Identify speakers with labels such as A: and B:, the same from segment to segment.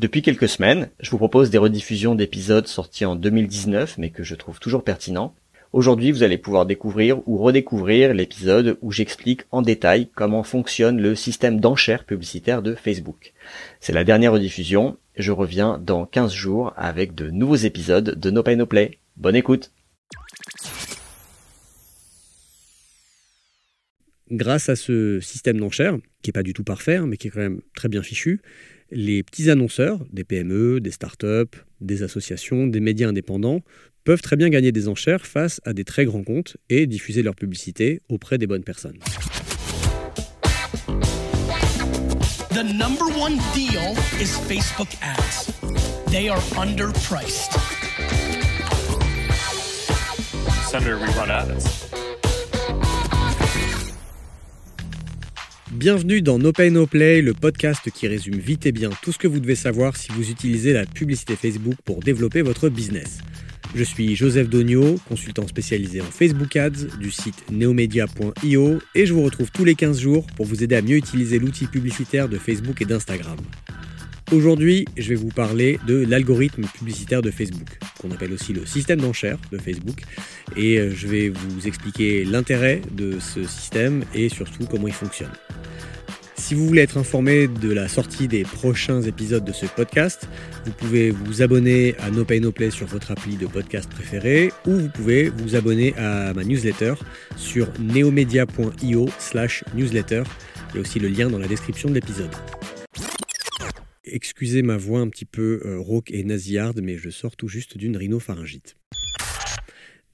A: Depuis quelques semaines, je vous propose des rediffusions d'épisodes sortis en 2019 mais que je trouve toujours pertinents. Aujourd'hui, vous allez pouvoir découvrir ou redécouvrir l'épisode où j'explique en détail comment fonctionne le système d'enchères publicitaires de Facebook. C'est la dernière rediffusion, je reviens dans 15 jours avec de nouveaux épisodes de No Pay No Play. Bonne écoute
B: Grâce à ce système d'enchères, qui n'est pas du tout parfait, hein, mais qui est quand même très bien fichu, les petits annonceurs, des PME, des startups, des associations, des médias indépendants, peuvent très bien gagner des enchères face à des très grands comptes et diffuser leur publicité auprès des bonnes personnes.
C: The number one deal is Facebook ads. They are underpriced.
D: Senator, we run ads.
B: Bienvenue dans No Pay No Play, le podcast qui résume vite et bien tout ce que vous devez savoir si vous utilisez la publicité Facebook pour développer votre business. Je suis Joseph Dogno, consultant spécialisé en Facebook Ads du site neomedia.io et je vous retrouve tous les 15 jours pour vous aider à mieux utiliser l'outil publicitaire de Facebook et d'Instagram. Aujourd'hui, je vais vous parler de l'algorithme publicitaire de Facebook, qu'on appelle aussi le système d'enchères de Facebook, et euh, je vais vous expliquer l'intérêt de ce système et surtout comment il fonctionne. Si vous voulez être informé de la sortie des prochains épisodes de ce podcast, vous pouvez vous abonner à No Pay No Play sur votre appli de podcast préféré ou vous pouvez vous abonner à ma newsletter sur neomedia.io slash newsletter. Il y a aussi le lien dans la description de l'épisode. Excusez ma voix un petit peu euh, rauque et nasillarde, mais je sors tout juste d'une rhinopharyngite.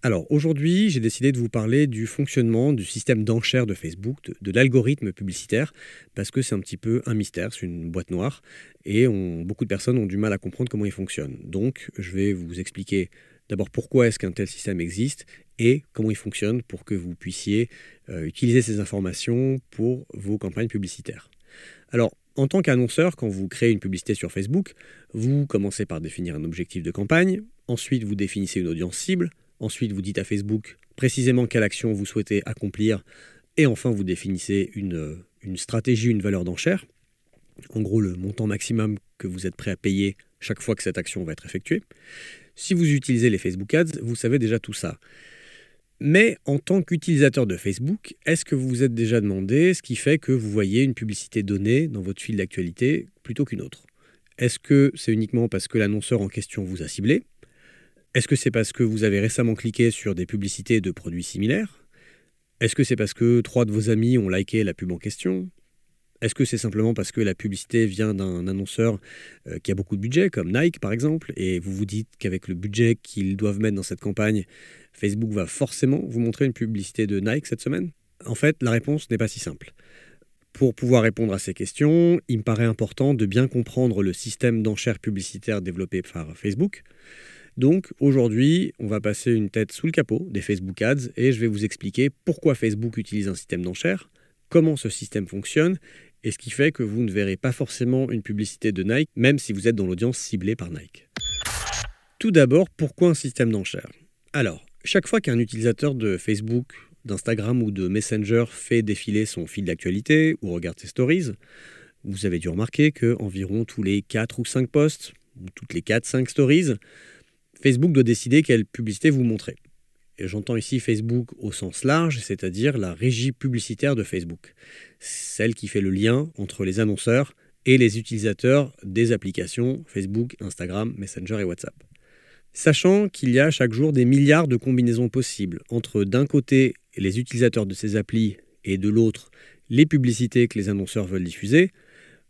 B: Alors aujourd'hui, j'ai décidé de vous parler du fonctionnement du système d'enchères de Facebook, de, l'algorithme publicitaire, parce que c'est un petit peu un mystère, c'est une boîte noire, et beaucoup de personnes ont du mal à comprendre comment il fonctionne. Donc je vais vous expliquer d'abord pourquoi est-ce qu'un tel système existe et comment il fonctionne pour que vous puissiez euh, utiliser ces informations pour vos campagnes publicitaires. Alors en tant qu'annonceur, quand vous créez une publicité sur Facebook, vous commencez par définir un objectif de campagne, ensuite vous définissez une audience cible, Ensuite, vous dites à Facebook précisément quelle action vous souhaitez accomplir. Et enfin, vous définissez une, une stratégie, une valeur d'enchère. En gros, le montant maximum que vous êtes prêt à payer chaque fois que cette action va être effectuée. Si vous utilisez les Facebook Ads, vous savez déjà tout ça. Mais en tant qu'utilisateur de Facebook, est-ce que vous vous êtes déjà demandé ce qui fait que vous voyez une publicité donnée dans votre fil d'actualité plutôt qu'une autre? Est-ce que c'est uniquement parce que l'annonceur en question vous a ciblé? Est-ce que c'est parce que vous avez récemment cliqué sur des publicités de produits similaires? Est-ce que c'est parce que trois de vos amis ont liké la pub en question? Est-ce que c'est simplement parce que la publicité vient d'un annonceur euh, qui a beaucoup de budget, comme Nike par exemple, et vous vous dites qu'avec le budget qu'ils doivent mettre dans cette campagne, Facebook va forcément vous montrer une publicité de Nike cette semaine? En fait, la réponse n'est pas si simple. Pour pouvoir répondre à ces questions, il me paraît important de bien comprendre le système d'enchères publicitaires développé par Facebook. Donc aujourd'hui, on va passer une tête sous le capot des Facebook Ads et je vais vous expliquer pourquoi Facebook utilise un système d'enchères, comment ce système fonctionne et ce qui fait que vous ne verrez pas forcément une publicité de Nike même si vous êtes dans l'audience ciblée par Nike. Tout d'abord, pourquoi un système d'enchères? Alors, chaque fois qu'un utilisateur de Facebook, d'Instagram ou de Messenger fait défiler son fil d'actualité ou regarde ses stories, vous avez dû remarquer que environ tous les 4 ou 5 posts, ou toutes les 4-5 stories, Facebook doit décider quelle publicité vous montrer. J'entends ici Facebook au sens large, c'est-à-dire la régie publicitaire de Facebook, celle qui fait le lien entre les annonceurs et les utilisateurs des applications Facebook, Instagram, Messenger et WhatsApp. Sachant qu'il y a chaque jour des milliards de combinaisons possibles entre d'un côté les utilisateurs de ces applis et de l'autre les publicités que les annonceurs veulent diffuser,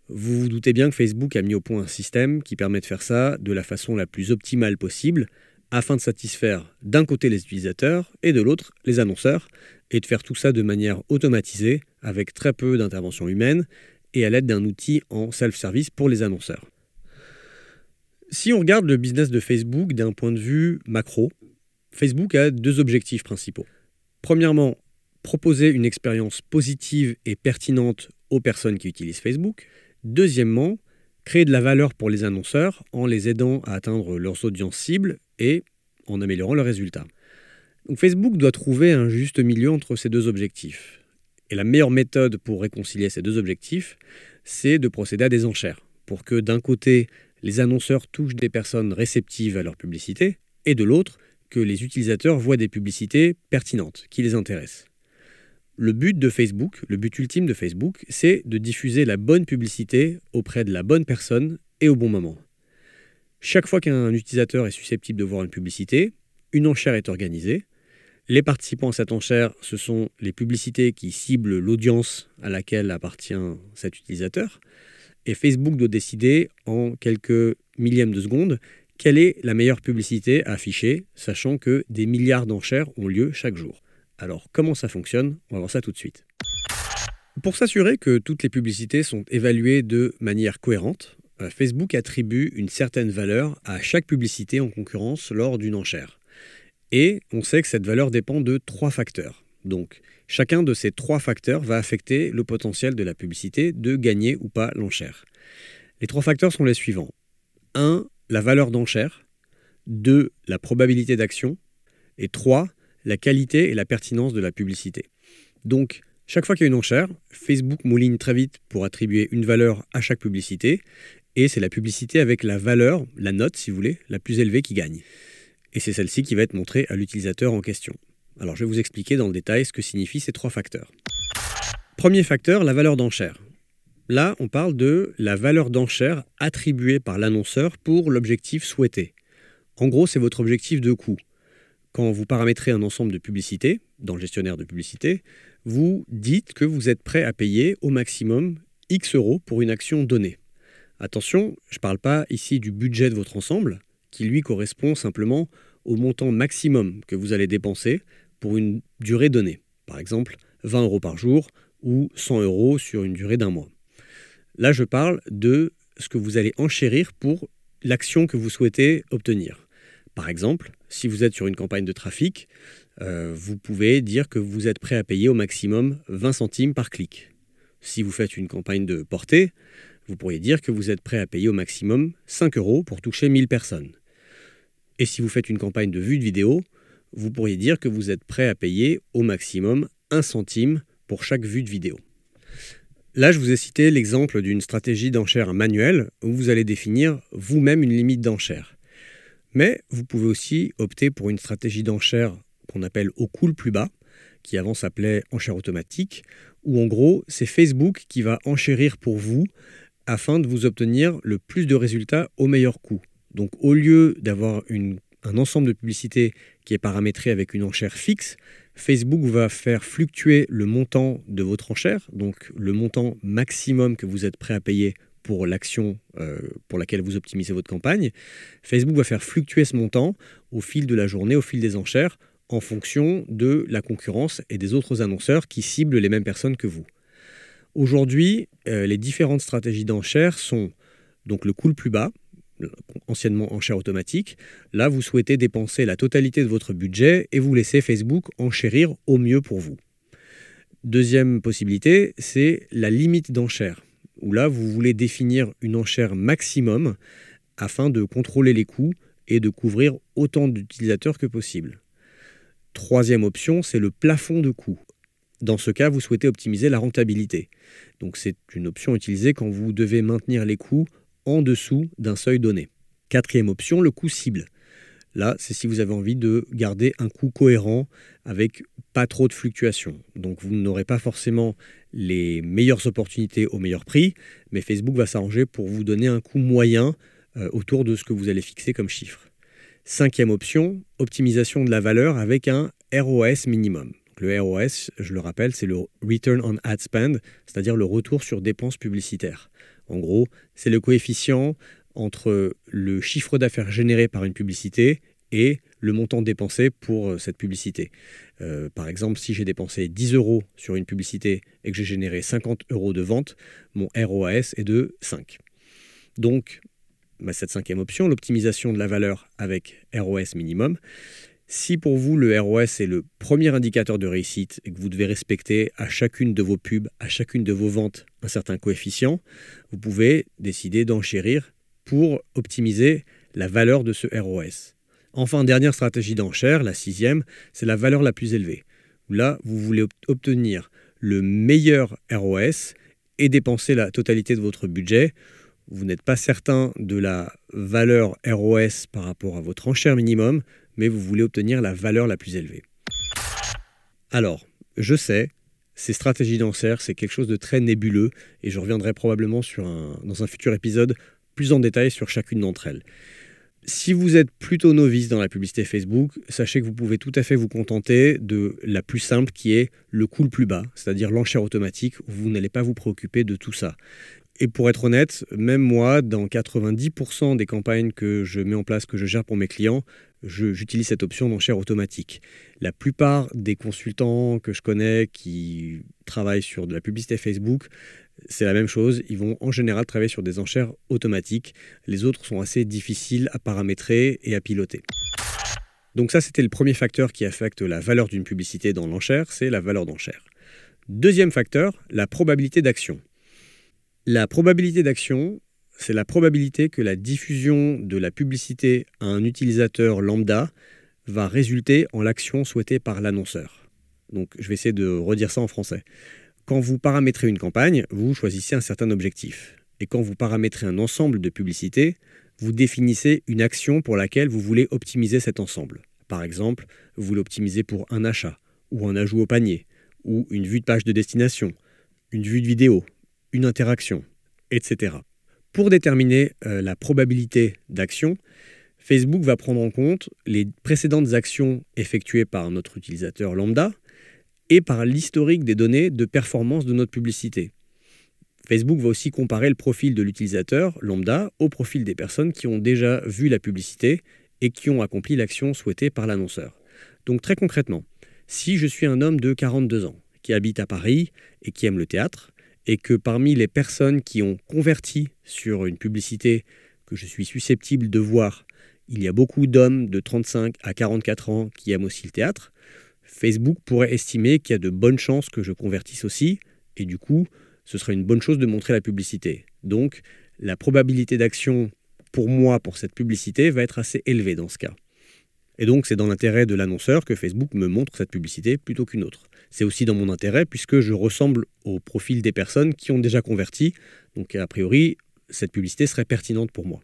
B: vous vous doutez bien que Facebook a mis au point un système qui permet de faire ça de la façon la plus optimale possible, afin de satisfaire d'un côté les utilisateurs et de l'autre les annonceurs, et de faire tout ça de manière automatisée, avec très peu d'intervention humaine, et à l'aide d'un outil en self-service pour les annonceurs. Si on regarde le business de Facebook d'un point de vue macro, Facebook a deux objectifs principaux. Premièrement, proposer une expérience positive et pertinente aux personnes qui utilisent Facebook, Deuxièmement, créer de la valeur pour les annonceurs en les aidant à atteindre leurs audiences cibles et en améliorant leurs résultats. Facebook doit trouver un juste milieu entre ces deux objectifs. Et la meilleure méthode pour réconcilier ces deux objectifs, c'est de procéder à des enchères, pour que d'un côté, les annonceurs touchent des personnes réceptives à leur publicité, et de l'autre, que les utilisateurs voient des publicités pertinentes, qui les intéressent. Le but de Facebook, le but ultime de Facebook, c'est de diffuser la bonne publicité auprès de la bonne personne et au bon moment. Chaque fois qu'un utilisateur est susceptible de voir une publicité, une enchère est organisée. Les participants à cette enchère, ce sont les publicités qui ciblent l'audience à laquelle appartient cet utilisateur. Et Facebook doit décider en quelques millièmes de seconde quelle est la meilleure publicité à afficher, sachant que des milliards d'enchères ont lieu chaque jour. Alors comment ça fonctionne? On va voir ça tout de suite. Pour s'assurer que toutes les publicités sont évaluées de manière cohérente, Facebook attribue une certaine valeur à chaque publicité en concurrence lors d'une enchère. Et on sait que cette valeur dépend de trois facteurs. Donc chacun de ces trois facteurs va affecter le potentiel de la publicité de gagner ou pas l'enchère. Les trois facteurs sont les suivants. 1. La valeur d'enchère. 2. La probabilité d'action. Et 3 la qualité et la pertinence de la publicité. Donc, chaque fois qu'il y a une enchère, Facebook mouline très vite pour attribuer une valeur à chaque publicité, c'est la publicité avec la valeur, la note si vous voulez, la plus élevée qui gagne. Et c'est celle-ci qui va être montrée à l'utilisateur en question. Alors je vais vous expliquer dans le détail ce que signifient ces trois facteurs. Premier facteur, la valeur d'enchère. Là, on parle de la valeur d'enchère attribuée par l'annonceur pour l'objectif souhaité. En gros, c'est votre objectif de coût quand vous paramétrez un ensemble de publicités dans le gestionnaire de publicité, vous dites que vous êtes prêt à payer au maximum X euros pour une action donnée. Attention, je ne parle pas ici du budget de votre ensemble, qui lui correspond simplement au montant maximum que vous allez dépenser pour une durée donnée. Par exemple, 20 euros par jour ou 100 euros sur une durée d'un mois. Là, je parle de ce que vous allez enchérir pour l'action que vous souhaitez obtenir. Par exemple, si vous êtes sur une campagne de trafic, euh, vous pouvez dire que vous êtes prêt à payer au maximum 20 centimes par clic. Si vous faites une campagne de portée, vous pourriez dire que vous êtes prêt à payer au maximum 5 euros pour toucher 1000 personnes. Et si vous faites une campagne de vue de vidéo, vous pourriez dire que vous êtes prêt à payer au maximum 1 centime pour chaque vue de vidéo. Là, je vous ai cité l'exemple d'une stratégie d'enchère manuelle où vous allez définir vous-même une limite d'enchère. Mais vous pouvez aussi opter pour une stratégie d'enchère qu'on appelle au coût le plus bas, qui avant s'appelait enchère automatique, où en gros c'est Facebook qui va enchérir pour vous afin de vous obtenir le plus de résultats au meilleur coût. Donc au lieu d'avoir un ensemble de publicités qui est paramétré avec une enchère fixe, Facebook va faire fluctuer le montant de votre enchère, donc le montant maximum que vous êtes prêt à payer pour l'action euh, pour laquelle vous optimisez votre campagne, Facebook va faire fluctuer ce montant au fil de la journée, au fil des enchères, en fonction de la concurrence et des autres annonceurs qui ciblent les mêmes personnes que vous. Aujourd'hui, euh, les différentes stratégies d'enchères sont donc le coût le plus bas, anciennement enchère automatique. Là, vous souhaitez dépenser la totalité de votre budget et vous laissez Facebook enchérir au mieux pour vous. Deuxième possibilité, c'est la limite d'enchère où là, vous voulez définir une enchère maximum afin de contrôler les coûts et de couvrir autant d'utilisateurs que possible. Troisième option, c'est le plafond de coûts. Dans ce cas, vous souhaitez optimiser la rentabilité. Donc c'est une option utilisée quand vous devez maintenir les coûts en dessous d'un seuil donné. Quatrième option, le coût cible. Là, c'est si vous avez envie de garder un coût cohérent avec pas trop de fluctuations. Donc vous n'aurez pas forcément les meilleures opportunités au meilleur prix, mais Facebook va s'arranger pour vous donner un coût moyen euh, autour de ce que vous allez fixer comme chiffre. Cinquième option, optimisation de la valeur avec un ROS minimum. Le ROS, je le rappelle, c'est le Return on Ad Spend, c'est-à-dire le retour sur dépenses publicitaires. En gros, c'est le coefficient entre le chiffre d'affaires généré par une publicité et le montant dépensé pour euh, cette publicité. Euh, par exemple, si j'ai dépensé 10 euros sur une publicité et que j'ai généré 50 euros de vente, mon ROAS est de 5. Donc, cette cinquième option, l'optimisation de la valeur avec ROS minimum, si pour vous le ROS est le premier indicateur de réussite et que vous devez respecter à chacune de vos pubs, à chacune de vos ventes un certain coefficient, vous pouvez décider d'enchérir pour optimiser la valeur de ce ROS. Enfin, dernière stratégie d'enchère, la sixième, c'est la valeur la plus élevée. Là, vous voulez obtenir le meilleur ROS et dépenser la totalité de votre budget. Vous n'êtes pas certain de la valeur ROS par rapport à votre enchère minimum, mais vous voulez obtenir la valeur la plus élevée. Alors, je sais, ces stratégies d'enchère, c'est quelque chose de très nébuleux, et je reviendrai probablement sur dans un futur épisode plus en détail sur chacune d'entre elles. Si vous êtes plutôt novice dans la publicité Facebook, sachez que vous pouvez tout à fait vous contenter de la plus simple qui est le coût le plus bas, c'est-à-dire l'enchère automatique, vous n'allez pas vous préoccuper de tout ça. Et pour être honnête, même moi, dans 90% des campagnes que je mets en place, que je gère pour mes clients, j'utilise cette option d'enchère automatique. La plupart des consultants que je connais qui travaillent sur de la publicité Facebook, c'est la même chose. Ils vont en général travailler sur des enchères automatiques. Les autres sont assez difficiles à paramétrer et à piloter. Donc ça, c'était le premier facteur qui affecte la valeur d'une publicité dans l'enchère, c'est la valeur d'enchère. Deuxième facteur, la probabilité d'action. La probabilité d'action, c'est la probabilité que la diffusion de la publicité à un utilisateur lambda va résulter en l'action souhaitée par l'annonceur. Donc je vais essayer de redire ça en français. Quand vous paramétrez une campagne, vous choisissez un certain objectif. Et quand vous paramétrez un ensemble de publicités, vous définissez une action pour laquelle vous voulez optimiser cet ensemble. Par exemple, vous voulez optimiser pour un achat, ou un ajout au panier, ou une vue de page de destination, une vue de vidéo, une interaction, etc. Pour déterminer euh, la probabilité d'action, Facebook va prendre en compte les précédentes actions effectuées par notre utilisateur lambda et par l'historique des données de performance de notre publicité. Facebook va aussi comparer le profil de l'utilisateur lambda au profil des personnes qui ont déjà vu la publicité et qui ont accompli l'action souhaitée par l'annonceur. Donc très concrètement, si je suis un homme de 42 ans qui habite à Paris et qui aime le théâtre, et que parmi les personnes qui ont converti sur une publicité que je suis susceptible de voir, il y a beaucoup d'hommes de 35 à 44 ans qui aiment aussi le théâtre, Facebook pourrait estimer qu'il y a de bonnes chances que je convertisse aussi, et du coup, ce serait une bonne chose de montrer la publicité. Donc, la probabilité d'action pour moi pour cette publicité va être assez élevée dans ce cas. Et donc, c'est dans l'intérêt de l'annonceur que Facebook me montre cette publicité plutôt qu'une autre. C'est aussi dans mon intérêt puisque je ressemble au profil des personnes qui ont déjà converti. Donc, a priori, cette publicité serait pertinente pour moi.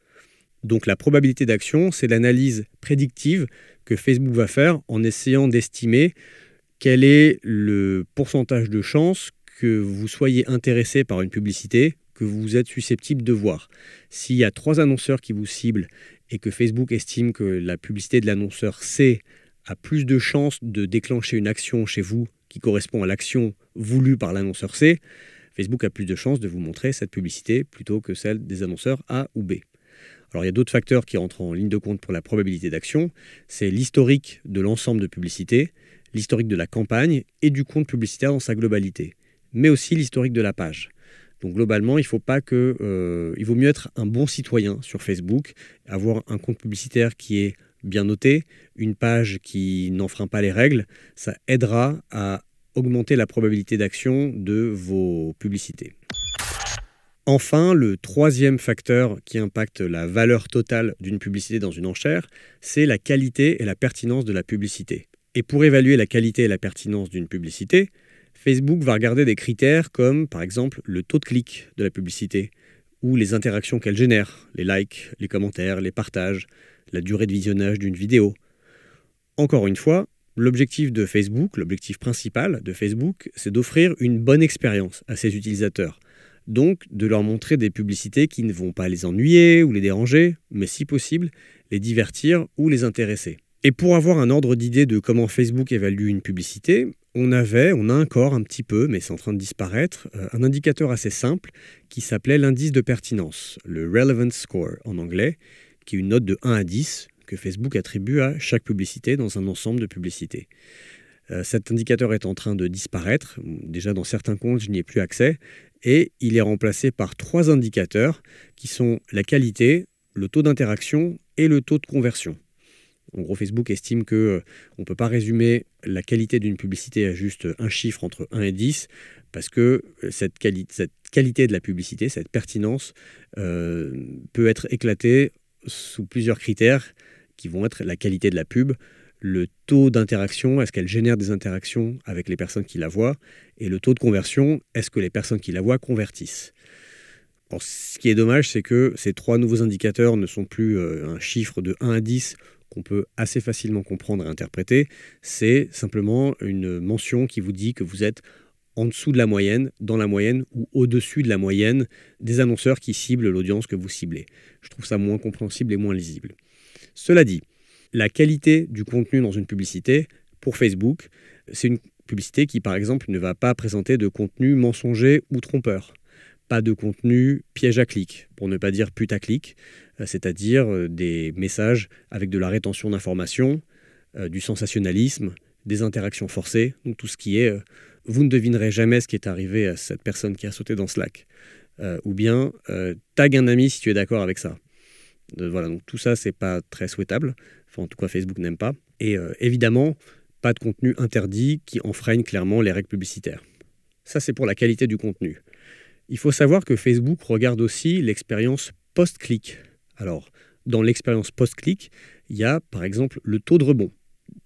B: Donc la probabilité d'action, c'est l'analyse prédictive que Facebook va faire en essayant d'estimer quel est le pourcentage de chances que vous soyez intéressé par une publicité que vous êtes susceptible de voir. S'il y a trois annonceurs qui vous ciblent et que Facebook estime que la publicité de l'annonceur C a plus de chances de déclencher une action chez vous qui correspond à l'action voulue par l'annonceur C, Facebook a plus de chances de vous montrer cette publicité plutôt que celle des annonceurs A ou B. Alors il y a d'autres facteurs qui rentrent en ligne de compte pour la probabilité d'action. C'est l'historique de l'ensemble de publicités, l'historique de la campagne et du compte publicitaire dans sa globalité, mais aussi l'historique de la page. Donc globalement, il faut pas que, euh, il vaut mieux être un bon citoyen sur Facebook, avoir un compte publicitaire qui est bien noté, une page qui n'enfreint pas les règles, ça aidera à augmenter la probabilité d'action de vos publicités. Enfin, le troisième facteur qui impacte la valeur totale d'une publicité dans une enchère, c'est la qualité et la pertinence de la publicité. Et pour évaluer la qualité et la pertinence d'une publicité, Facebook va regarder des critères comme par exemple le taux de clic de la publicité ou les interactions qu'elle génère, les likes, les commentaires, les partages, la durée de visionnage d'une vidéo. Encore une fois, l'objectif de Facebook, l'objectif principal de Facebook, c'est d'offrir une bonne expérience à ses utilisateurs donc de leur montrer des publicités qui ne vont pas les ennuyer ou les déranger, mais si possible, les divertir ou les intéresser. Et pour avoir un ordre d'idée de comment Facebook évalue une publicité, on avait, on a encore un petit peu, mais c'est en train de disparaître, euh, un indicateur assez simple qui s'appelait l'indice de pertinence, le Relevance Score en anglais, qui est une note de 1 à 10 que Facebook attribue à chaque publicité dans un ensemble de publicités. Euh, cet indicateur est en train de disparaître. Déjà, dans certains comptes, je n'y ai plus accès et il est remplacé par trois indicateurs qui sont la qualité, le taux d'interaction et le taux de conversion. En gros, Facebook estime que euh, on ne peut pas résumer la qualité d'une publicité à juste un chiffre entre 1 et 10, parce que euh, cette, cette qualité de la publicité, cette pertinence, euh, peut être éclatée sous plusieurs critères qui vont être la qualité de la pub, le taux d'interaction, est-ce qu'elle génère des interactions avec les personnes qui la voient, et le taux de conversion, est-ce que les personnes qui la voient convertissent. ce qui est dommage, c'est que ces trois nouveaux indicateurs ne sont plus un chiffre de 1 à 10 peut assez facilement comprendre et interpréter. C'est simplement une mention qui vous dit que vous êtes en dessous de la moyenne, dans la moyenne ou au-dessus de la moyenne des annonceurs qui ciblent l'audience que vous ciblez. Je trouve ça moins compréhensible et moins lisible. Cela dit, la qualité du contenu dans une publicité, pour Facebook, c'est une publicité qui, par exemple, ne va pas présenter de contenu mensonger ou trompeur. Pas de contenu piège à clic, pour ne pas dire putaclic, c'est-à-dire euh, des messages avec de la rétention d'informations, euh, du sensationnalisme, des interactions forcées, tout ce qui est vous ne devinerez jamais ce qui est arrivé à cette personne qui a sauté dans Slack. ou bien tag un ami si tu es d'accord avec ça. voilà, donc tout ça, c'est pas très souhaitable. Enfin, en tout cas, Facebook n'aime pas. Et évidemment, pas de contenu interdit qui enfreigne clairement les règles publicitaires. Ça, c'est pour la qualité du contenu. Il faut savoir que Facebook regarde aussi l'expérience post-clic. Alors, dans l'expérience post-clic, il y a par exemple le taux de rebond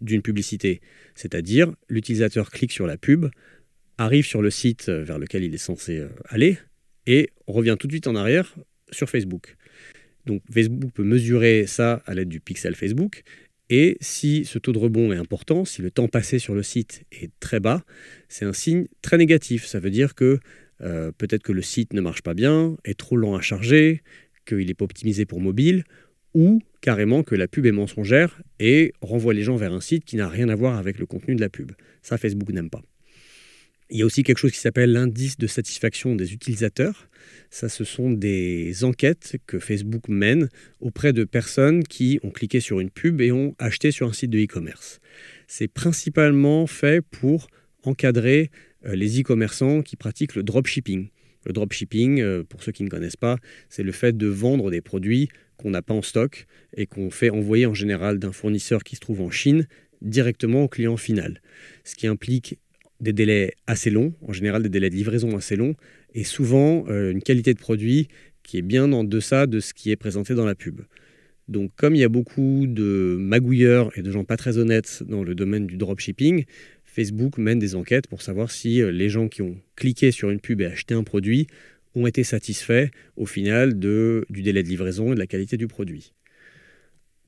B: d'une publicité, c'est-à-dire l'utilisateur clique sur la pub, arrive sur le site vers lequel il est censé euh, aller et revient tout de suite en arrière sur Facebook. Donc Facebook peut mesurer ça à l'aide du pixel Facebook et si ce taux de rebond est important, si le temps passé sur le site est très bas, c'est un signe très négatif. Ça veut dire que euh, peut-être que le site ne marche pas bien, est trop lent à charger, qu'il n'est pas optimisé pour mobile, ou carrément que la pub est mensongère et renvoie les gens vers un site qui n'a rien à voir avec le contenu de la pub. Ça, Facebook n'aime pas. Il y a aussi quelque chose qui s'appelle l'indice de satisfaction des utilisateurs. Ça, ce sont des enquêtes que Facebook mène auprès de personnes qui ont cliqué sur une pub et ont acheté sur un site de e-commerce. C'est principalement fait pour encadrer euh, les e-commerçants qui pratiquent le dropshipping. Le dropshipping, euh, pour ceux qui ne connaissent pas, c'est le fait de vendre des produits qu'on n'a pas en stock et qu'on fait envoyer en général d'un fournisseur qui se trouve en Chine directement au client final. Ce qui implique des délais assez longs, en général des délais de livraison assez longs, et souvent euh, une qualité de produit qui est bien en deçà de ce qui est présenté dans la pub. Donc comme il y a beaucoup de magouilleurs et de gens pas très honnêtes dans le domaine du dropshipping, Facebook mène des enquêtes pour savoir si euh, les gens qui ont cliqué sur une pub et acheté un produit ont été satisfaits au final de, du délai de livraison et de la qualité du produit.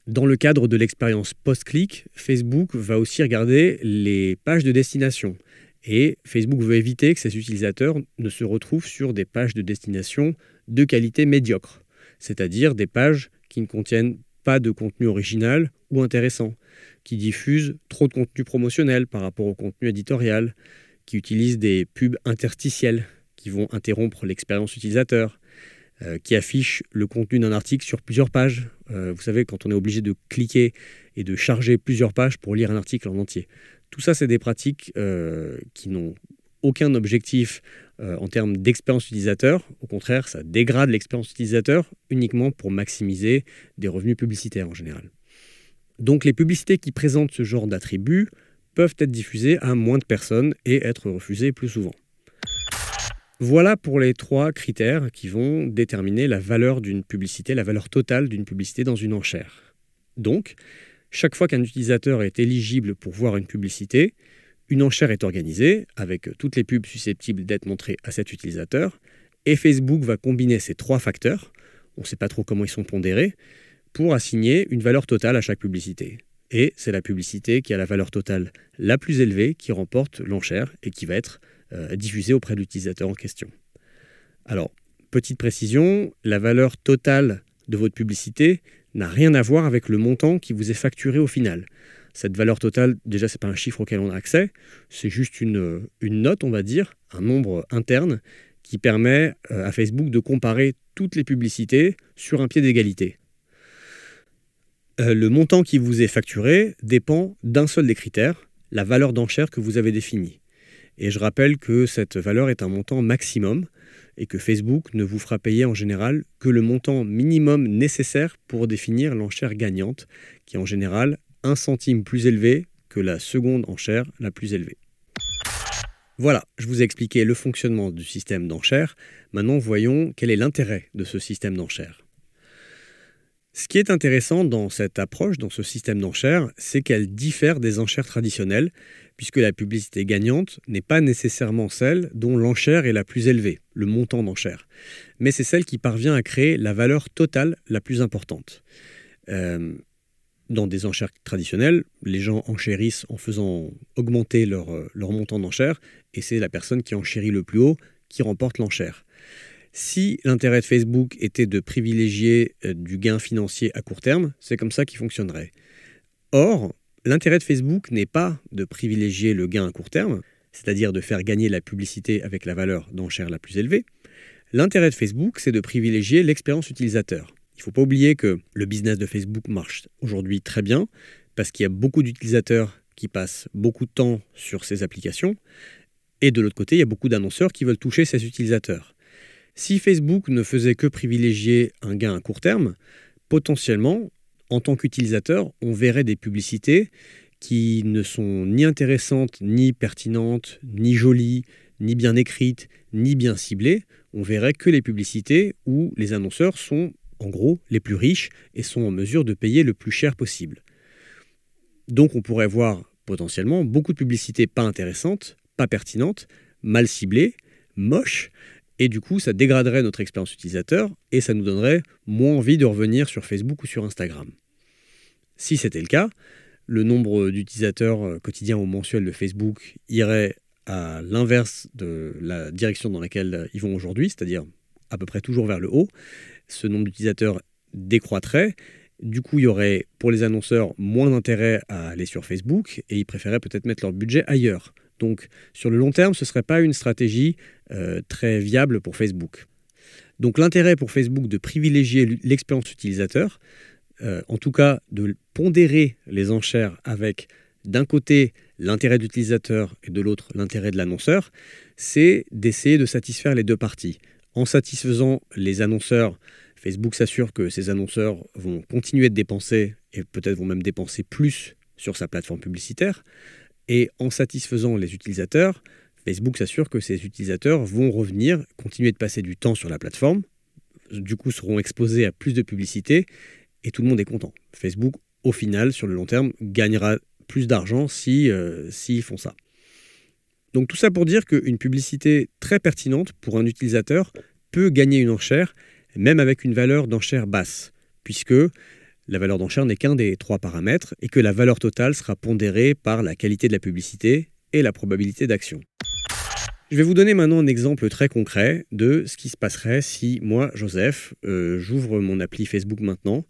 B: Dans le cadre de l'expérience post-clic, Facebook va aussi regarder les pages de destination. Et Facebook veut éviter que ses utilisateurs ne se retrouvent sur des pages de destination de qualité médiocre, c'est-à-dire des pages qui ne contiennent pas de contenu original ou intéressant, qui diffusent trop de contenu promotionnel par rapport au contenu éditorial, qui utilisent des pubs interstitielles qui vont interrompre l'expérience utilisateur, euh, qui affichent le contenu d'un article sur plusieurs pages. Euh, vous savez, quand on est obligé de cliquer et de charger plusieurs pages pour lire un article en entier. Tout ça, c'est des pratiques euh, qui n'ont aucun objectif en termes d'expérience utilisateur. Au contraire, ça dégrade l'expérience utilisateur uniquement pour maximiser des revenus publicitaires en général. Donc les publicités qui présentent ce genre d'attributs peuvent être diffusées à moins de personnes et être refusées plus souvent. Voilà pour les trois critères qui vont déterminer la valeur d'une publicité, la valeur totale d'une publicité dans une enchère. Donc, chaque fois qu'un utilisateur est éligible pour voir une publicité, une enchère est organisée avec toutes les pubs susceptibles d'être montrées à cet utilisateur. Et Facebook va combiner ces trois facteurs, on ne sait pas trop comment ils sont pondérés, pour assigner une valeur totale à chaque publicité. Et c'est la publicité qui a la valeur totale la plus élevée qui remporte l'enchère et qui va être euh, diffusée auprès de l'utilisateur en question. Alors, petite précision, la valeur totale de votre publicité, n'a rien à voir avec le montant qui vous est facturé au final. Cette valeur totale, déjà, ce n'est pas un chiffre auquel on a accès, c'est juste une, une, note, on va dire, un nombre interne qui permet euh, à Facebook de comparer toutes les publicités sur un pied d'égalité. Euh, le montant qui vous est facturé dépend d'un seul des critères, la valeur d'enchère que vous avez définie. Et je rappelle que cette valeur est un montant maximum, et que Facebook ne vous fera payer en général que le montant minimum nécessaire pour définir l'enchère gagnante, qui est en général un centime plus élevé que la seconde enchère la plus élevée. Voilà, je vous ai expliqué le fonctionnement du système d'enchère. Maintenant, voyons quel est l'intérêt de ce système d'enchère. Ce qui est intéressant dans cette approche, dans ce système d'enchères, c'est qu'elle diffère des enchères traditionnelles, puisque la publicité gagnante n'est pas nécessairement celle dont l'enchère est la plus élevée, le montant d'enchère, mais c'est celle qui parvient à créer la valeur totale la plus importante. Euh, dans des enchères traditionnelles, les gens enchérissent en faisant augmenter leur, euh, leur montant d'enchère, et c'est la personne qui enchérit le plus haut qui remporte l'enchère. Si l'intérêt de Facebook était de privilégier euh, du gain financier à court terme, c'est comme ça qu'il fonctionnerait. Or, l'intérêt de Facebook n'est pas de privilégier le gain à court terme, c'est-à-dire de faire gagner la publicité avec la valeur d'enchère la plus élevée. L'intérêt de Facebook, c'est de privilégier l'expérience utilisateur. Il ne faut pas oublier que le business de Facebook marche aujourd'hui très bien parce qu'il y a beaucoup d'utilisateurs qui passent beaucoup de temps sur ces applications. Et de l'autre côté, il y a beaucoup d'annonceurs qui veulent toucher ces utilisateurs. Si Facebook ne faisait que privilégier un gain à court terme, potentiellement, en tant qu'utilisateur, on verrait des publicités qui ne sont ni intéressantes, ni pertinentes, ni jolies, ni bien écrites, ni bien ciblées. On verrait que les publicités où les annonceurs sont, en gros, les plus riches et sont en mesure de payer le plus cher possible. Donc on pourrait voir potentiellement beaucoup de publicités pas intéressantes, pas pertinentes, mal ciblées, moches, et du coup, ça dégraderait notre expérience utilisateur et ça nous donnerait moins envie de revenir sur Facebook ou sur Instagram. Si c'était le cas, le nombre d'utilisateurs euh, quotidiens ou mensuels de Facebook irait à l'inverse de la direction dans laquelle euh, ils vont aujourd'hui, c'est-à-dire à peu près toujours vers le haut. Ce nombre d'utilisateurs décroîtrait. Du coup, il y aurait pour les annonceurs moins d'intérêt à aller sur Facebook et ils préféraient peut-être mettre leur budget ailleurs. Donc sur le long terme, ce ne serait pas une stratégie euh, très viable pour Facebook. Donc l'intérêt pour Facebook de privilégier l'expérience utilisateur, euh, en tout cas de pondérer les enchères avec d'un côté l'intérêt d'utilisateur et de l'autre l'intérêt de l'annonceur, c'est d'essayer de satisfaire les deux parties. En satisfaisant les annonceurs, Facebook s'assure que ces annonceurs vont continuer de dépenser et peut-être vont même dépenser plus sur sa plateforme publicitaire. Et en satisfaisant les utilisateurs, Facebook s'assure que ces utilisateurs vont revenir, continuer de passer du temps sur la plateforme, du coup seront exposés à plus de publicité et tout le monde est content. Facebook, au final, sur le long terme, gagnera plus d'argent si, euh, s'ils font ça. Donc tout ça pour dire qu'une publicité très pertinente pour un utilisateur peut gagner une enchère, même avec une valeur d'enchère basse, puisque la valeur d'enchère n'est qu'un des trois paramètres et que la valeur totale sera pondérée par la qualité de la publicité et la probabilité d'action. Je vais vous donner maintenant un exemple très concret de ce qui se passerait si moi, Joseph, euh, j'ouvre mon appli Facebook maintenant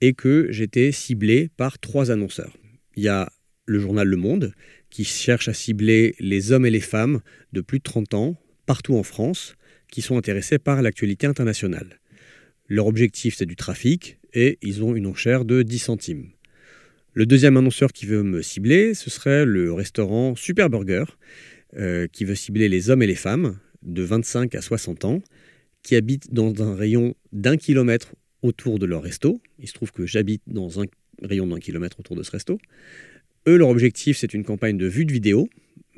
B: et que j'étais ciblé par trois annonceurs. Il y a le journal Le Monde qui cherche à cibler les hommes et les femmes de plus de 30 ans partout en France qui sont intéressés par l'actualité internationale. Leur objectif, c'est du trafic, et ils ont une enchère de 10 centimes. Le deuxième annonceur qui veut me cibler, ce serait le restaurant Super Burger, euh, qui veut cibler les hommes et les femmes de 25 à 60 ans, qui habitent dans un rayon d'un kilomètre autour de leur resto. Il se trouve que j'habite dans un rayon d'un kilomètre autour de ce resto. Eux, leur objectif, c'est une campagne de vue de vidéo.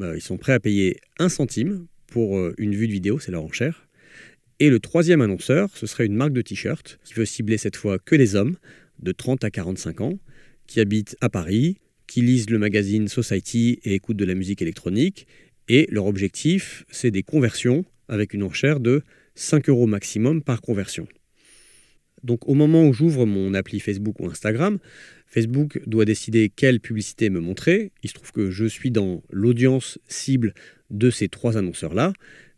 B: Euh, ils sont prêts à payer un centime pour euh, une vue de vidéo, c'est leur enchère. Et le troisième annonceur, ce serait une marque de t-shirt qui veut cibler cette fois que les hommes de 30 à 45 ans qui habitent à Paris, qui lisent le magazine Society et écoutent de la musique électronique. Et leur objectif, c'est des conversions avec une enchère de 5 euros maximum par conversion. Donc au moment où j'ouvre mon appli Facebook ou Instagram, Facebook doit décider quelle publicité me montrer. Il se trouve que je suis dans l'audience cible de ces trois annonceurs-là.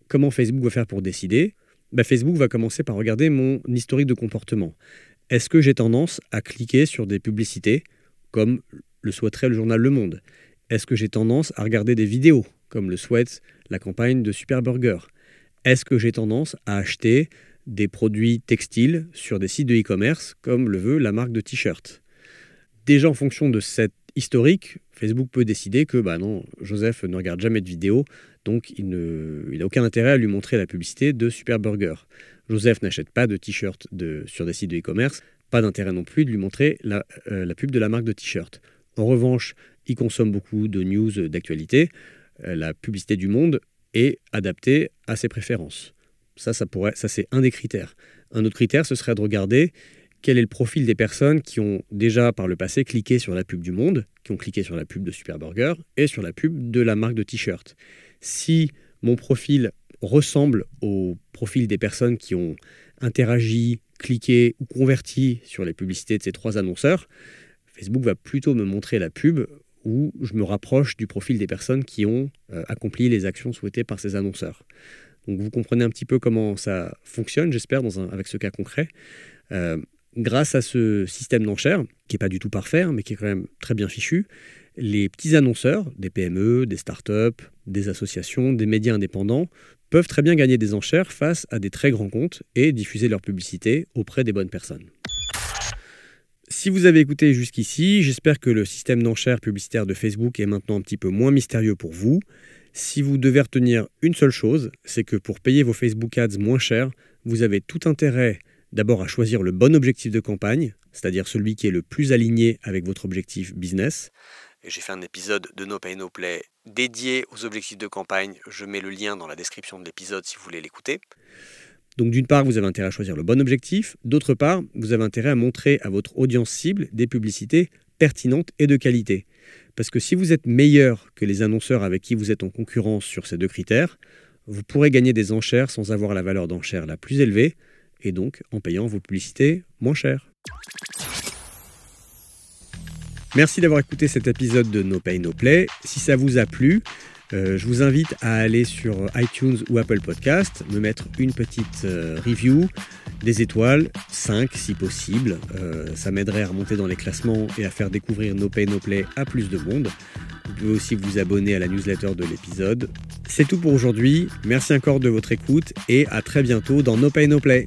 B: Comment Facebook va faire pour décider? Bah, Facebook va commencer par regarder mon historique de comportement. Est-ce que j'ai tendance à cliquer sur des publicités comme le souhaiterait le journal Le Monde? Est-ce que j'ai tendance à regarder des vidéos comme le souhaite la campagne de Super Burger Est-ce que j'ai tendance à acheter des produits textiles sur des sites de e-commerce comme le veut la marque de t-shirt? Déjà en fonction de cet historique, Facebook peut décider que bah non, Joseph ne regarde jamais de vidéos, donc il n'a aucun intérêt à lui montrer la publicité de Super Burger. Joseph n'achète pas de t-shirt sur des sites de e-commerce, pas d'intérêt non plus de lui montrer la, euh, la pub de la marque de t-shirt. En revanche, il consomme beaucoup de news d'actualité. Euh, la publicité du monde est adaptée à ses préférences. Ça, ça c'est un des critères. Un autre critère, ce serait de regarder quel est le profil des personnes qui ont déjà par le passé cliqué sur la pub du monde, qui ont cliqué sur la pub de Superburger et sur la pub de la marque de t-shirt. Si mon profil ressemble au profil des personnes qui ont interagi, cliqué ou converti sur les publicités de ces trois annonceurs, Facebook va plutôt me montrer la pub où je me rapproche du profil des personnes qui ont euh, accompli les actions souhaitées par ces annonceurs. Donc vous comprenez un petit peu comment ça fonctionne, j'espère, avec ce cas concret. Euh, grâce à ce système d'enchères, qui n'est pas du tout parfait, hein, mais qui est quand même très bien fichu, les petits annonceurs, des PME, des startups, des associations, des médias indépendants, peuvent très bien gagner des enchères face à des très grands comptes et diffuser leur publicité auprès des bonnes personnes. Si vous avez écouté jusqu'ici, j'espère que le système d'enchères publicitaire de Facebook est maintenant un petit peu moins mystérieux pour vous. Si vous devez retenir une seule chose, c'est que pour payer vos Facebook Ads moins cher, vous avez tout intérêt d'abord à choisir le bon objectif de campagne, c'est-à-dire celui qui est le plus aligné avec votre objectif business. J'ai fait un épisode de No Pay No Play dédié aux objectifs de campagne. Je mets le lien dans la description de l'épisode si vous voulez l'écouter. Donc d'une part, vous avez intérêt à choisir le bon objectif. D'autre part, vous avez intérêt à montrer à votre audience cible des publicités pertinentes et de qualité. Parce que si vous êtes meilleur que les annonceurs avec qui vous êtes en concurrence sur ces deux critères, vous pourrez gagner des enchères sans avoir la valeur d'enchère la plus élevée, et donc en payant vos publicités moins cher. Merci d'avoir écouté cet épisode de No Pay No Play. Si ça vous a plu, euh, je vous invite à aller sur iTunes ou Apple Podcast, me mettre une petite euh, review, des étoiles, 5 si possible. Euh, ça m'aiderait à remonter dans les classements et à faire découvrir No Pay No Play à plus de monde. Vous pouvez aussi vous abonner à la newsletter de l'épisode. C'est tout pour aujourd'hui. Merci encore de votre écoute et à très bientôt dans No Pay No Play.